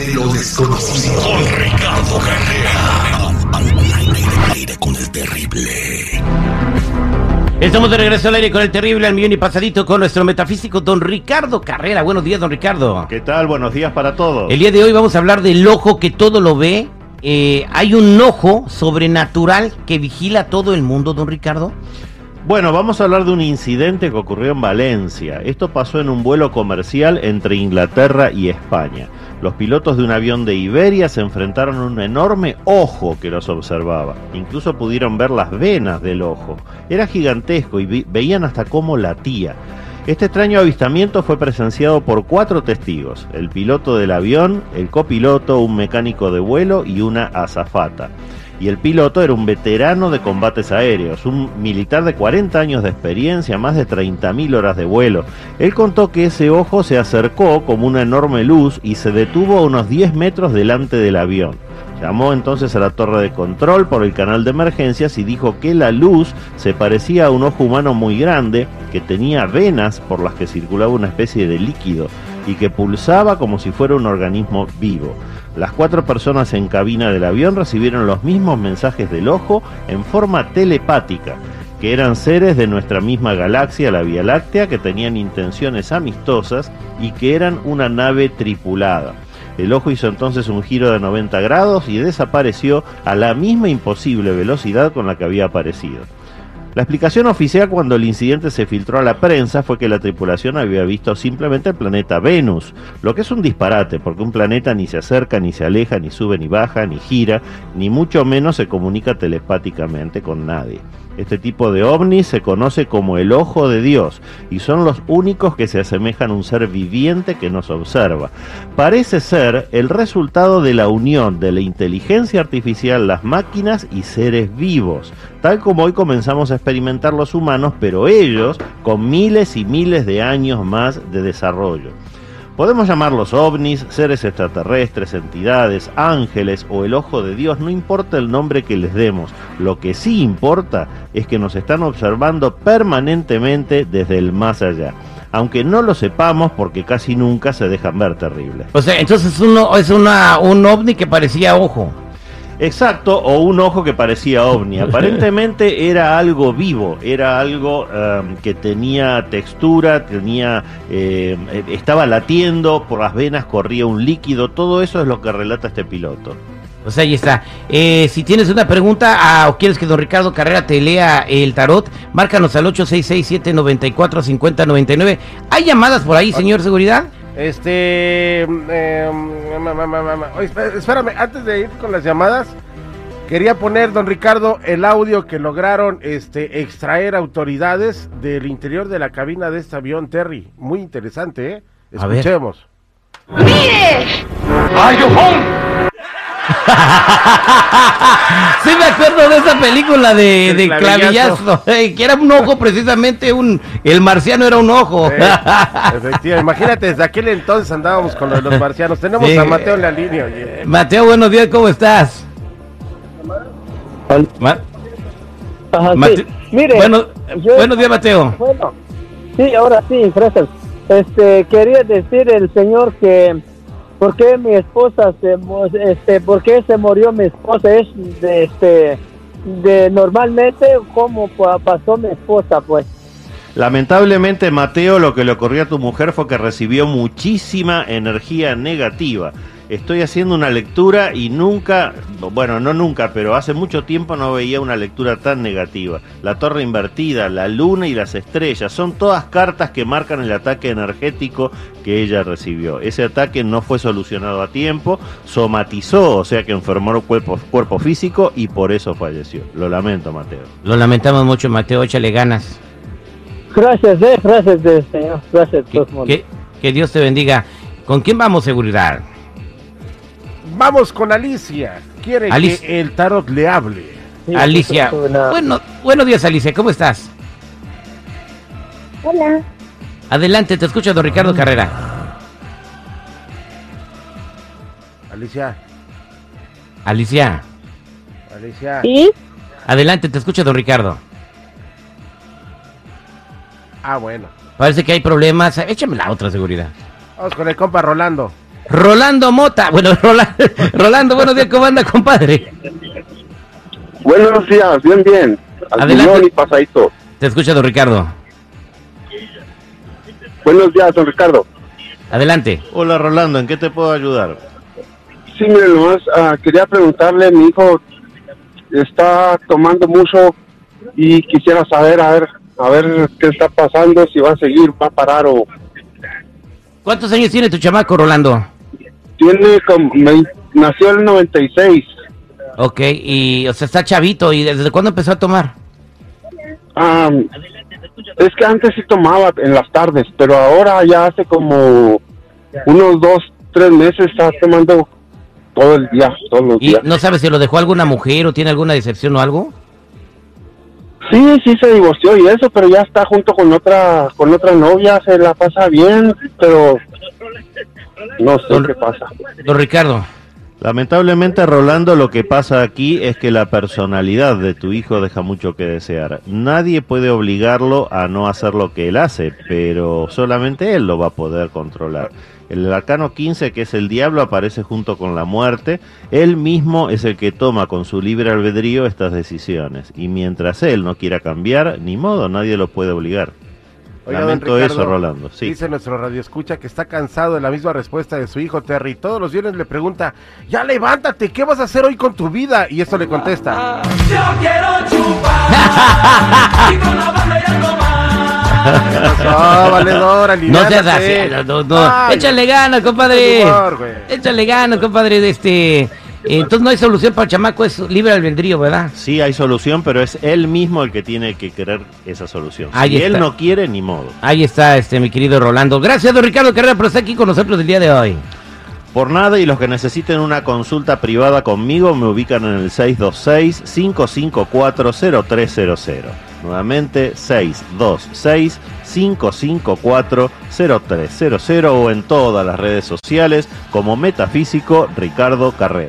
de lo desconocido. Con Ricardo Carrera. Al aire con el terrible. Estamos de regreso al aire con el terrible al millón y pasadito con nuestro metafísico don Ricardo Carrera. Buenos días, don Ricardo. ¿Qué tal? Buenos días para todos. El día de hoy vamos a hablar del ojo que todo lo ve. Eh, hay un ojo sobrenatural que vigila todo el mundo, don Ricardo. Bueno, vamos a hablar de un incidente que ocurrió en Valencia. Esto pasó en un vuelo comercial entre Inglaterra y España. Los pilotos de un avión de Iberia se enfrentaron a un enorme ojo que los observaba. Incluso pudieron ver las venas del ojo. Era gigantesco y veían hasta cómo latía. Este extraño avistamiento fue presenciado por cuatro testigos, el piloto del avión, el copiloto, un mecánico de vuelo y una azafata. Y el piloto era un veterano de combates aéreos, un militar de 40 años de experiencia, más de 30.000 horas de vuelo. Él contó que ese ojo se acercó como una enorme luz y se detuvo a unos 10 metros delante del avión. Llamó entonces a la torre de control por el canal de emergencias y dijo que la luz se parecía a un ojo humano muy grande, que tenía venas por las que circulaba una especie de líquido y que pulsaba como si fuera un organismo vivo. Las cuatro personas en cabina del avión recibieron los mismos mensajes del ojo en forma telepática, que eran seres de nuestra misma galaxia, la Vía Láctea, que tenían intenciones amistosas y que eran una nave tripulada. El ojo hizo entonces un giro de 90 grados y desapareció a la misma imposible velocidad con la que había aparecido. La explicación oficial cuando el incidente se filtró a la prensa fue que la tripulación había visto simplemente el planeta Venus, lo que es un disparate, porque un planeta ni se acerca, ni se aleja, ni sube, ni baja, ni gira, ni mucho menos se comunica telepáticamente con nadie. Este tipo de ovnis se conoce como el ojo de Dios y son los únicos que se asemejan a un ser viviente que nos observa. Parece ser el resultado de la unión de la inteligencia artificial, las máquinas y seres vivos, tal como hoy comenzamos a experimentar los humanos, pero ellos con miles y miles de años más de desarrollo. Podemos llamarlos ovnis, seres extraterrestres, entidades, ángeles o el ojo de Dios, no importa el nombre que les demos. Lo que sí importa es que nos están observando permanentemente desde el más allá. Aunque no lo sepamos porque casi nunca se dejan ver terribles. O sea, entonces uno es una, un ovni que parecía ojo. Exacto, o un ojo que parecía ovni. Aparentemente era algo vivo, era algo eh, que tenía textura, tenía, eh, eh, estaba latiendo, por las venas corría un líquido, todo eso es lo que relata este piloto. O sea, ahí está. Eh, si tienes una pregunta ah, o quieres que don Ricardo Carrera te lea el tarot, márcanos al 866-794-5099. ¿Hay llamadas por ahí, señor Seguridad? Este. eh, ma- oye, espé- espérame, antes de ir con las llamadas, quería poner, don Ricardo, el audio que lograron este, extraer autoridades del interior de la cabina de este avión, Terry. Muy interesante, ¿eh? A ver. Escuchemos. Sí me acuerdo de esa película de, de clavillazo. clavillazo, eh, que era un ojo precisamente, un el marciano era un ojo. Eh, efectivamente, imagínate, desde aquel entonces andábamos con los marcianos. Tenemos Sí. a Mateo en la línea, oye. Mateo, buenos días, ¿cómo estás? Ma- Ajá, Mate- sí. Mire, bueno, yo- buenos días, Mateo. bueno, sí, ahora sí, gracias. Este, quería decir el señor que, ¿por qué mi esposa se, este, por qué se murió mi esposa? Es de, este, de normalmente, ¿cómo pa- pasó mi esposa, pues? Lamentablemente, Mateo, lo que le ocurrió a tu mujer fue que recibió muchísima energía negativa. Estoy haciendo una lectura y nunca, bueno, no nunca, pero hace mucho tiempo no veía una lectura tan negativa. La torre invertida, la luna y las estrellas son todas cartas que marcan el ataque energético que ella recibió. Ese ataque no fue solucionado a tiempo, somatizó, o sea que enfermó el cuerpo, cuerpo físico y por eso falleció. Lo lamento, Mateo. Lo lamentamos mucho, Mateo, échale ganas. Gracias, eh, gracias, señor, gracias. Que Dios te bendiga. ¿Con quién vamos, seguridad? Vamos con Alicia. Quiere Alicia. que el tarot le hable. Sí, Alicia. Bueno, buenos días, Alicia, ¿cómo estás? Hola, Adelante, te escucha don Ricardo Carrera. Alicia, Alicia, Alicia. ¿sí? adelante, te escucha don Ricardo. Ah, bueno. Parece que hay problemas. Échame la otra seguridad. Vamos con el compa Rolando. Rolando Mota. Bueno, Rolando, Rolando buenos días, ¿cómo anda, compadre? Buenos días, bien, bien. Al Adelante. y pasadito. Te escucha, don Ricardo. Buenos días, don Ricardo. Adelante. Hola Rolando, ¿en qué te puedo ayudar? Sí, mire, nomás ah, quería preguntarle, mi hijo está tomando mucho y quisiera saber, a ver, a ver qué está pasando, si va a seguir, va a parar o ¿Cuántos años tiene tu chamaco, Rolando? Tiene como, me- nació en el 96. Ok, y, o sea, está chavito. ¿Y desde cuándo empezó a tomar? Es que antes sí tomaba en las tardes, pero ahora ya hace como unos dos, tres meses está tomando todo el día, todos los ¿Y días. no sabes si lo dejó alguna mujer o tiene alguna decepción o algo? Sí, sí se divorció y eso, pero ya está junto con otra con otra novia, se la pasa bien, pero no sé Don- qué pasa. Don Ricardo. Lamentablemente, Rolando, lo que pasa aquí es que la personalidad de tu hijo deja mucho que desear. Nadie puede obligarlo a no hacer lo que él hace, pero solamente él lo va a poder controlar. El arcano 15, que es el diablo, aparece junto con la muerte. Él mismo es el que toma con su libre albedrío estas decisiones. Y mientras él no quiera cambiar, ni modo, nadie lo puede obligar. Oiga, don Lamento Ricardo, eso, Rolando. Sí. Dice nuestro radio escucha que está cansado de la misma respuesta de su hijo Terry. Todos los viernes le pregunta, ya levántate, ¿qué vas a hacer hoy con tu vida? Y esto le contesta. ¿Qué pasó, valedor? No seas así. No, no. Ay, Échale ganas, compadre. humor. Échale ganas, compadre. De este. Entonces no hay solución para el chamaco, es libre albedrío, ¿verdad? Sí, hay solución, pero es él mismo el que tiene que querer esa solución. Ahí si él no quiere, ni modo. Ahí está, este, mi querido Rolando. Gracias, don Ricardo Carrera, por estar aquí con nosotros el día de hoy. Por nada y los que necesiten una consulta privada conmigo me ubican en el 626-554-0300. Nuevamente 626-554-0300 o en todas las redes sociales como Metafísico Ricardo Carrera.